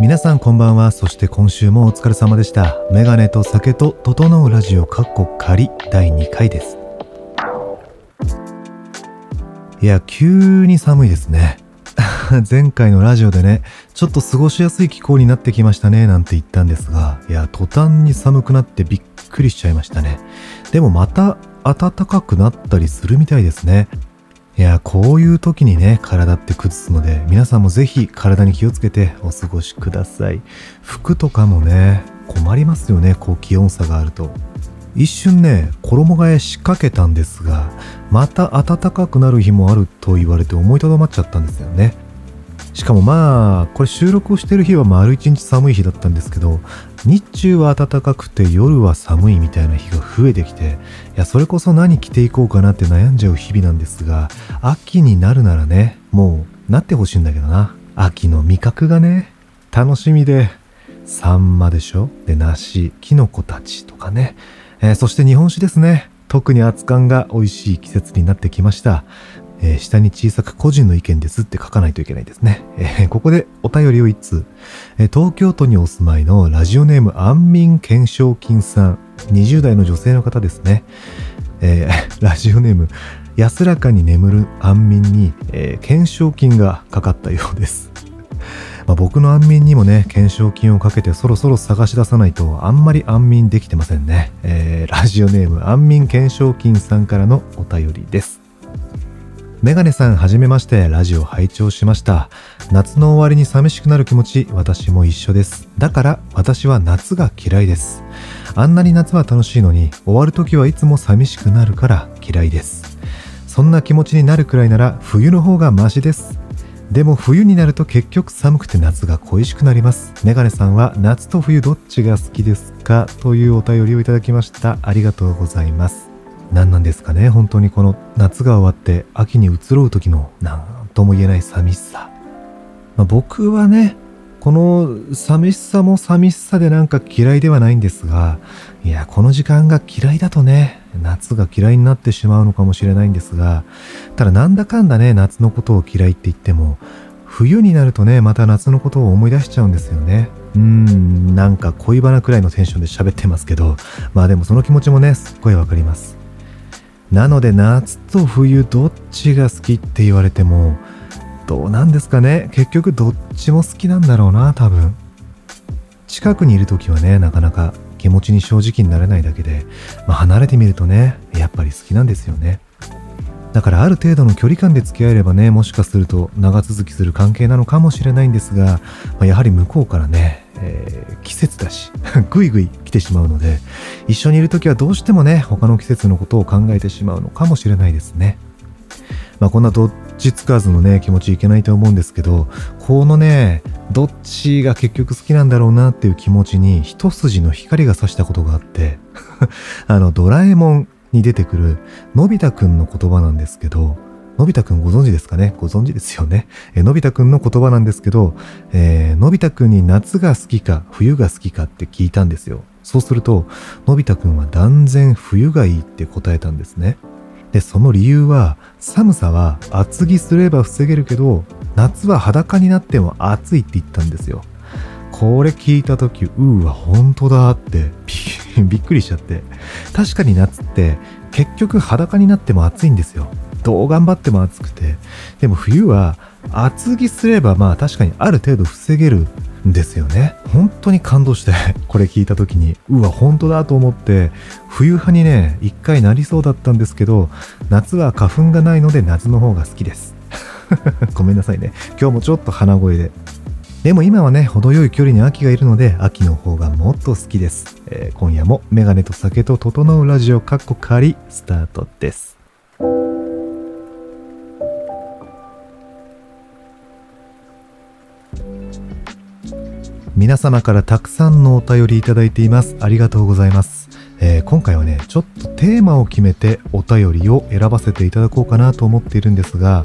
皆さんこんばんは。そして今週もお疲れ様でした。メガネと酒と整うラジオカッコ仮第2回です。いや、急に寒いですね。前回のラジオでね、ちょっと過ごしやすい気候になってきましたね、なんて言ったんですが、いや、途端に寒くなってびっくりしちゃいましたね。でもまた暖かくなったりするみたいですね。いや、こういう時にね、体って崩すので、皆さんもぜひ体に気をつけてお過ごしください。服とかもね、困りますよね、こう気温差があると。一瞬ね、衣替え仕掛けたんですが、また暖かくなる日もあると言われて思いとどまっちゃったんですよね。しかもまあ、これ収録をしてる日は丸一日寒い日だったんですけど、日中は暖かくて夜は寒いみたいな日が増えてきて、いや、それこそ何着ていこうかなって悩んじゃう日々なんですが、秋になるならね、もうなってほしいんだけどな。秋の味覚がね、楽しみで、サンマでしょ？で、梨、キノコたちとかね。えーそして日本酒ですね。特に熱燗が美味しい季節になってきました。えー下に小さく個人の意見ですって書かないといけないですね。えーここでお便りを一通、えー東京都にお住まいのラジオネーム安眠健賞金さん、20代の女性の方ですね。え ラジオネーム、安らかに眠る安眠に、え懸賞金がかかったようです。まあ、僕の安眠にもね、懸賞金をかけてそろそろ探し出さないとあんまり安眠できてませんね。えーラジオネーム安眠懸賞金さんからのお便りです。メガネさんはじめましてラジオ拝聴しました。夏の終わりに寂しくなる気持ち、私も一緒です。だから私は夏が嫌いです。あんなに夏は楽しいのに、終わる時はいつも寂しくなるから嫌いです。そんな気持ちになるくらいなら冬の方がマシです。でも冬になると結局寒くて夏が恋しくなります。メガネさんは夏と冬どっちが好きですか？というお便りをいただきました。ありがとうございます。何なんですかね本当にこの夏が終わって秋に移ろう時の何とも言えない寂しさ。まあ、僕はね、この寂しさも寂しさでなんか嫌いではないんですが、いや、この時間が嫌いだとね、夏が嫌いになってしまうのかもしれないんですが、ただなんだかんだね、夏のことを嫌いって言っても、冬になるとね、また夏のことを思い出しちゃうんですよね。うん、なんか恋バナくらいのテンションで喋ってますけど、まあでもその気持ちもね、すっごいわかります。なので夏と冬どっちが好きって言われても、どうなんですかね？結局どっちも好きなんだろうな、多分。近くにいる時はね、なかなか気持ちに正直になれないだけで、まあ、離れてみるとね、やっぱり好きなんですよね。だからある程度の距離感で付き合えればね、もしかすると長続きする関係なのかもしれないんですが、まあやはり向こうからね、え季節だし、ぐいぐい来てしまうので、一緒にいる時はどうしてもね、他の季節のことを考えてしまうのかもしれないですね。まあこんなどっちつかずのね、気持ちいけないと思うんですけど、このね、どっちが結局好きなんだろうなっていう気持ちに一筋の光が差したことがあって、あの、ドラえもんに出てくるのび太くんの言葉なんですけど、のび太くんご存知ですかね？ご存知ですよね？えのび太くんの言葉なんですけど、えーのび太くんに夏が好きか冬が好きかって聞いたんですよ。そうすると、のび太くんは断然冬がいいって答えたんですね。で、その理由は、寒さは厚着すれば防げるけど、夏は裸になっても暑いって言ったんですよ。これ聞いた時、うーわ、本当だって びっくりしちゃって。確かに夏って結局裸になっても暑いんですよ。どう頑張っても暑くて。でも冬は厚着すればまあ確かにある程度防げるんですよね。本当に感動して、これ聞いた時に、うわ、本当だと思って、冬派にね、一回なりそうだったんですけど、夏は花粉がないので夏の方が好きです。ごめんなさいね。今日もちょっと鼻声で。でも今はね、程よい距離に秋がいるので、秋の方がもっと好きです。えー今夜もメガネと酒と整うラジオカッコ仮スタートです。皆様からたくさんのお便りいただいています。ありがとうございます。えー今回はね、ちょっとテーマを決めてお便りを選ばせていただこうかなと思っているんですが、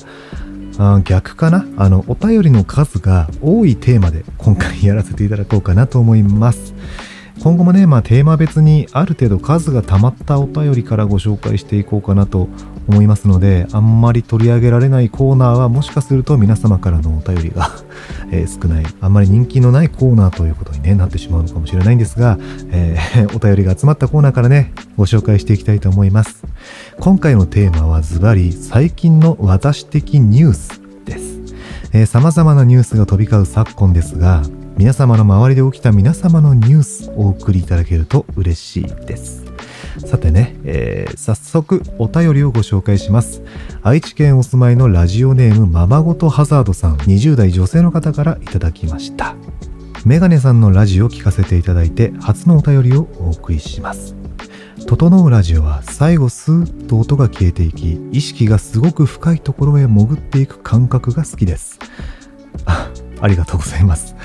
あ逆かな？あの、お便りの数が多いテーマで今回やらせていただこうかなと思います。今後もね、まあ、テーマ別にある程度数が溜まったお便りからご紹介していこうかなと思いますのであんまり取り上げられないコーナーはもしかすると皆様からのお便りが え、少ないあんまり人気のないコーナーということに、ね、なってしまうのかもしれないんですが、えー、お便りが集まったコーナーからねご紹介していきたいと思います。今回のテーマはズバリ最近の私的ニュースです。さまざまなニュースが飛び交う昨今ですが皆様の周りで起きた皆様のニュースをお送りいただけると嬉しいです。さてね、えー、早速お便りをご紹介します。愛知県お住まいのラジオネームままごとハザードさん20代女性の方からいただきました。メガネさんのラジオを聞かせていただいて初のお便りをお送りします。整うラジオは最後スーッと音が消えていき意識がすごく深いところへ潜っていく感覚が好きです。ありがとうございます。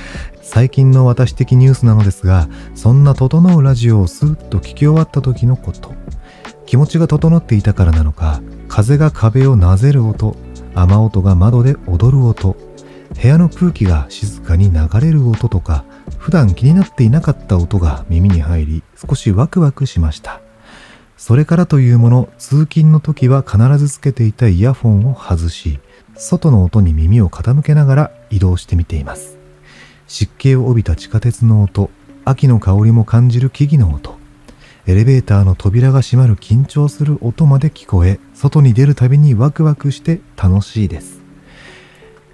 最近の私的ニュースなのですがそんな整うラジオをスーッと聞き終わった時のこと。気持ちが整っていたからなのか風が壁をなぜる音雨音が窓で踊る音部屋の空気が静かに流れる音とか普段気になっていなかった音が耳に入り少しワクワクしました。それからというもの通勤の時は必ずつけていたイヤフォンを外し外の音に耳を傾けながら移動してみています。湿気を帯びた地下鉄の音秋の香りも感じる木々の音。エレベーターの扉が閉まる緊張する音まで聞こえ外に出るたびにワクワクして楽しいです。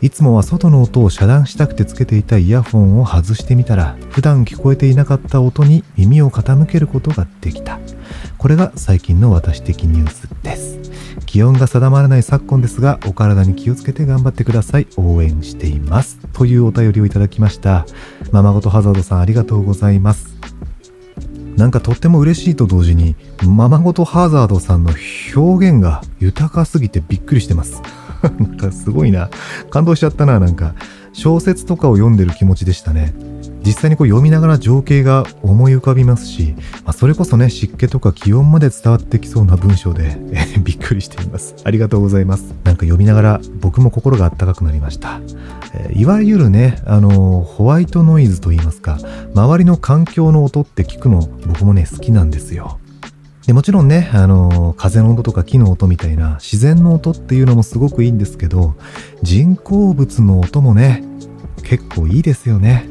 いつもは外の音を遮断したくてつけていたイヤフォンを外してみたら普段聞こえていなかった音に耳を傾けることができた。これが最近の私的ニュースです。気温が定まらない昨今ですがお体に気をつけて頑張ってください応援していますというお便りをいただきましたままごとハザードさんありがとうございますなんかとっても嬉しいと同時にままごとハザードさんの表現が豊かすぎてびっくりしてます なんかすごいな。感動しちゃったな、なんか。小説とかを読んでる気持ちでしたね。実際にこう読みながら情景が思い浮かびますし、まあ、それこそね、湿気とか気温まで伝わってきそうな文章で、びっくりしています。ありがとうございます。なんか読みながら僕も心があったかくなりました。えいわゆるね、あのホワイトノイズと言いますか、周りの環境の音って聞くの僕もね、好きなんですよ。でもちろんね、あの風の音とか木の音みたいな自然の音っていうのもすごくいいんですけど人工物の音もね結構いいですよね。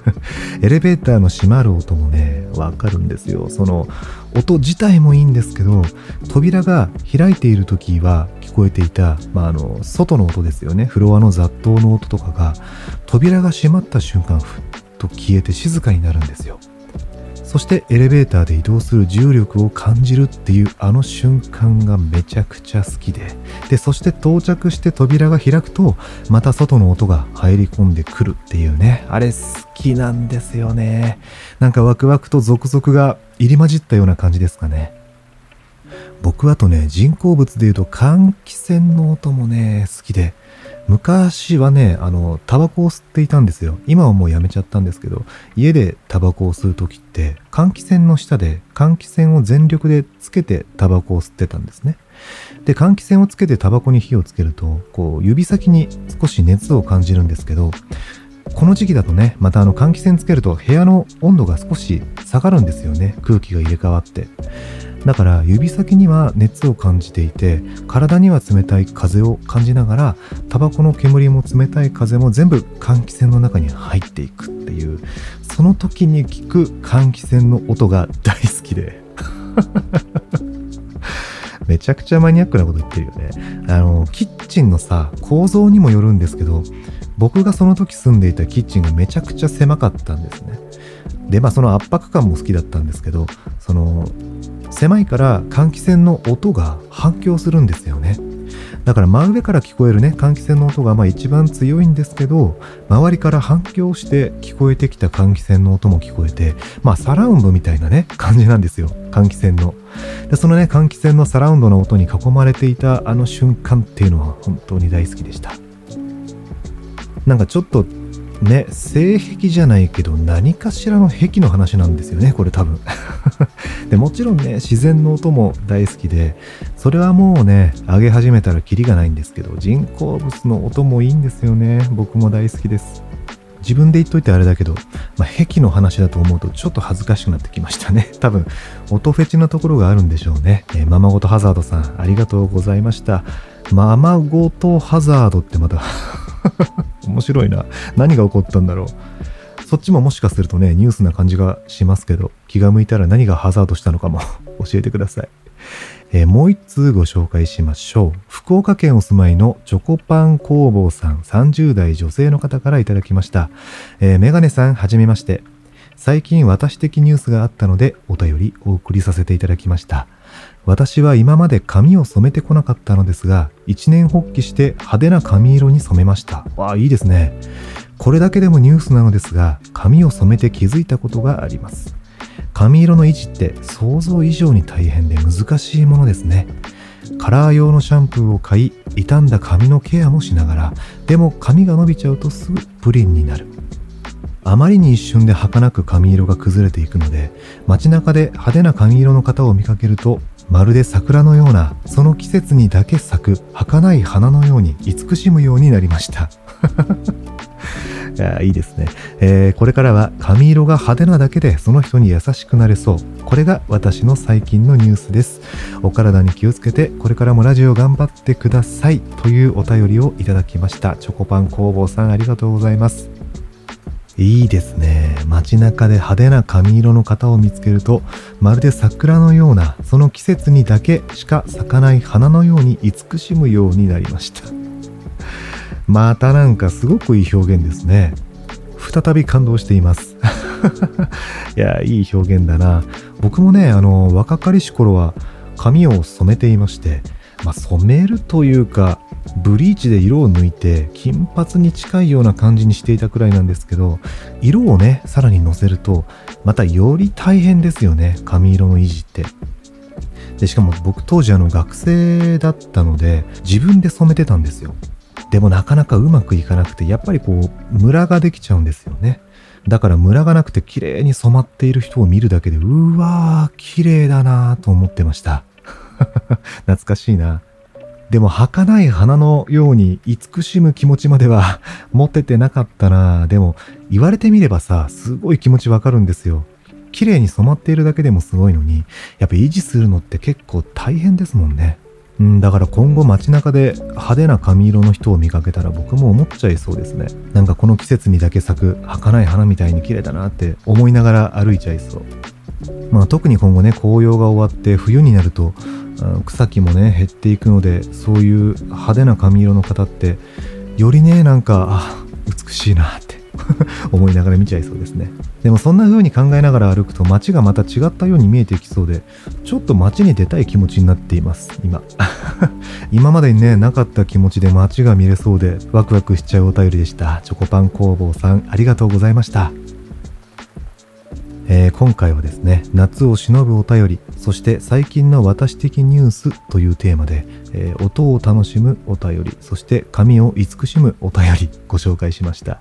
エレベーターの閉まる音もねわかるんですよ。その音自体もいいんですけど扉が開いている時は聞こえていた、まあ、あの外の音ですよね。フロアの雑踏の音とかが扉が閉まった瞬間ふっと消えて静かになるんですよ。そしてエレベーターで移動する重力を感じるっていうあの瞬間がめちゃくちゃ好きで。でそして到着して扉が開くとまた外の音が入り込んでくるっていうね。あれ好きなんですよね。なんかワクワクと続々が入り混じったような感じですかね。僕あとね人工物でいうと換気扇の音もね好きで。昔はね、あの、タバコを吸っていたんですよ。今はもうやめちゃったんですけど、家でタバコを吸う時って、換気扇の下で換気扇を全力でつけてタバコを吸ってたんですね。で、換気扇をつけてタバコに火をつけると、こう、指先に少し熱を感じるんですけど、この時期だとね、またあの換気扇つけると部屋の温度が少し下がるんですよね。空気が入れ替わって。だから指先には熱を感じていて体には冷たい風を感じながらタバコの煙も冷たい風も全部換気扇の中に入っていくっていうその時に聞く換気扇の音が大好きで めちゃくちゃマニアックなこと言ってるよねあのキッチンのさ構造にもよるんですけど僕がその時住んでいたキッチンがめちゃくちゃ狭かったんですね。でまあその圧迫感も好きだったんですけどその狭いから換気扇の音が反響するんですよね。だから真上から聞こえるね換気扇の音がまあ一番強いんですけど周りから反響して聞こえてきた換気扇の音も聞こえてまあサラウンドみたいなね感じなんですよ。換気扇の。でそのね換気扇のサラウンドの音に囲まれていたあの瞬間っていうのは本当に大好きでした。なんかちょっとね性癖じゃないけど何かしらの癖の話なんですよねこれ多分 でもちろんね自然の音も大好きでそれはもうね上げ始めたらキリがないんですけど人工物の音もいいんですよね僕も大好きです自分で言っといてあれだけど、まあ、癖の話だと思うとちょっと恥ずかしくなってきましたね。多分、音フェチなところがあるんでしょうね。えー、ママごとハザードさん、ありがとうございました。ママごとハザードってまた 面白いな。何が起こったんだろう。そっちももしかするとね、ニュースな感じがしますけど、気が向いたら何がハザードしたのかも 教えてください。えー、もう一通ご紹介しましょう。福岡県お住まいのチョコパン工房さん30代女性の方からいただきました。えー、メガネさんはじめまして。最近私的ニュースがあったのでお便りお送りさせていただきました。私は今まで髪を染めてこなかったのですが、一年発起して派手な髪色に染めました。わあ、いいですね。これだけでもニュースなのですが、髪を染めて気づいたことがあります。髪色の維持って想像以上に大変で難しいものですね。カラー用のシャンプーを買い、傷んだ髪のケアもしながら、でも髪が伸びちゃうとすぐプリンになる。あまりに一瞬で儚く髪色が崩れていくので、街中で派手な髪色の方を見かけると、まるで桜のような、その季節にだけ咲く儚い花のように慈しむようになりました。いやいいですね、えー、これからは髪色が派手なだけでその人に優しくなれそう。これが私の最近のニュースです。お体に気をつけてこれからもラジオ頑張ってください。というお便りをいただきました。チョコパン工房さんありがとうございます。いいですね街中で派手な髪色の方を見つけるとまるで桜のようなその季節にだけしか咲かない花のように慈しむようになりましたまたなんかすごくいい表現ですね。再び感動しています。いや、いい表現だな。僕もね、あの、若かりし頃は髪を染めていまして、まあ、染めるというか、ブリーチで色を抜いて金髪に近いような感じにしていたくらいなんですけど、色をね、さらにのせると、またより大変ですよね、髪色の維持って。で、しかも僕当時あの学生だったので、自分で染めてたんですよ。でもなかなかうまくいかなくて、やっぱりこう、ムラができちゃうんですよね。だからムラがなくて綺麗に染まっている人を見るだけで、うわー、綺麗だなーと思ってました。懐かしいな。でも儚い花のように慈しむ気持ちまでは 持ててなかったなでも言われてみればさ、すごい気持ちわかるんですよ。綺麗に染まっているだけでもすごいのに、やっぱ維持するのって結構大変ですもんね。うん、だから今後街中で派手な髪色の人を見かけたら僕も思っちゃいそうですね。なんかこの季節にだけ咲く儚い花みたいに綺麗だなって思いながら歩いちゃいそう。まあ特に今後ね、紅葉が終わって冬になると草木もね、減っていくので、そういう派手な髪色の方って、よりね、なんか、あ、美しいなって 思いながら見ちゃいそうですね。でもそんな風に考えながら歩くと街がまた違ったように見えてきそうで、ちょっと街に出たい気持ちになっています、今。今までにね、なかった気持ちで街が見れそうで、ワクワクしちゃうお便りでした。チョコパン工房さん、ありがとうございました。えー、今回はですね、夏を忍ぶお便り、そして最近の私的ニュースというテーマで、えー、音を楽しむお便り、そして髪を慈しむお便りご紹介しました。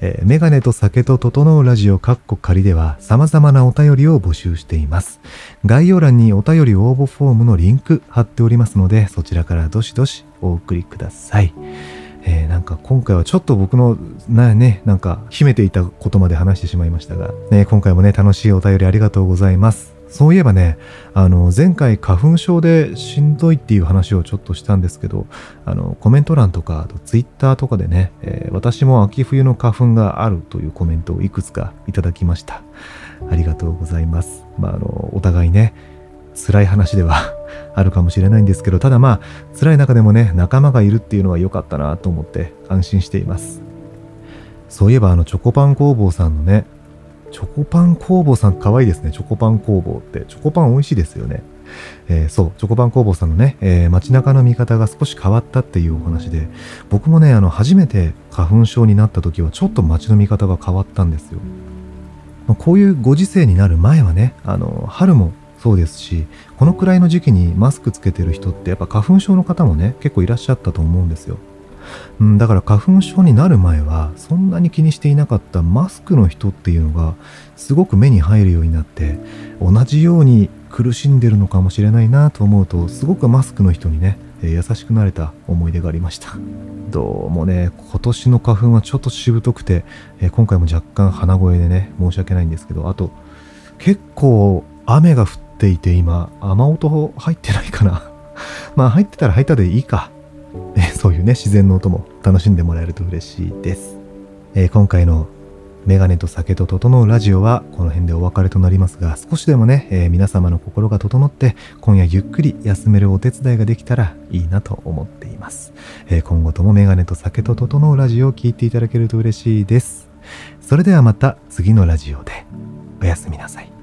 えー、メガネと酒と整うラジオカッコ仮では様々なお便りを募集しています。概要欄にお便り応募フォームのリンク貼っておりますので、そちらからどしどしお送りください。えー、なんか今回はちょっと僕のなね、なんか秘めていたことまで話してしまいましたが、ね、今回もね、楽しいお便りありがとうございます。そういえばね、あの、前回花粉症でしんどいっていう話をちょっとしたんですけど、あの、コメント欄とか、あとツイッターとかでね、えー、私も秋冬の花粉があるというコメントをいくつかいただきました。ありがとうございます。まあ、あの、お互いね、辛い話ではあるかもしれないんですけど、ただまあ、辛い中でもね、仲間がいるっていうのは良かったなと思って安心しています。そういえばあの、チョコパン工房さんのね、チョコパン工房さん可愛いですね。チョコパン工房って。チョコパン美味しいですよね。えー、そう、チョコパン工房さんのね、えー、街中の見方が少し変わったっていうお話で、僕もね、あの、初めて花粉症になった時はちょっと街の見方が変わったんですよ。こういうご時世になる前はね、あの、春もそうですしこのくらいの時期にマスクつけてる人ってやっぱ花粉症の方もね結構いらっしゃったと思うんですよ、うん、だから花粉症になる前はそんなに気にしていなかったマスクの人っていうのがすごく目に入るようになって同じように苦しんでるのかもしれないなと思うとすごくマスクの人にね、優しくなれた思い出がありました。どうもね今年の花粉はちょっとしぶとくて、今回も若干鼻声でね申し訳ないんですけどあと結構雨が降ってていて今雨音入ってないかな？まあ入ってたら入ったでいいか、えー、そういうね自然の音も楽しんでもらえると嬉しいです、え今回のメガネと酒と整うラジオはこの辺でお別れとなりますが少しでもね、えー、皆様の心が整って今夜ゆっくり休めるお手伝いができたらいいなと思っています、えー、今後ともメガネと酒と整うラジオを聴いていただけると嬉しいです。それではまた次のラジオで。おやすみなさい。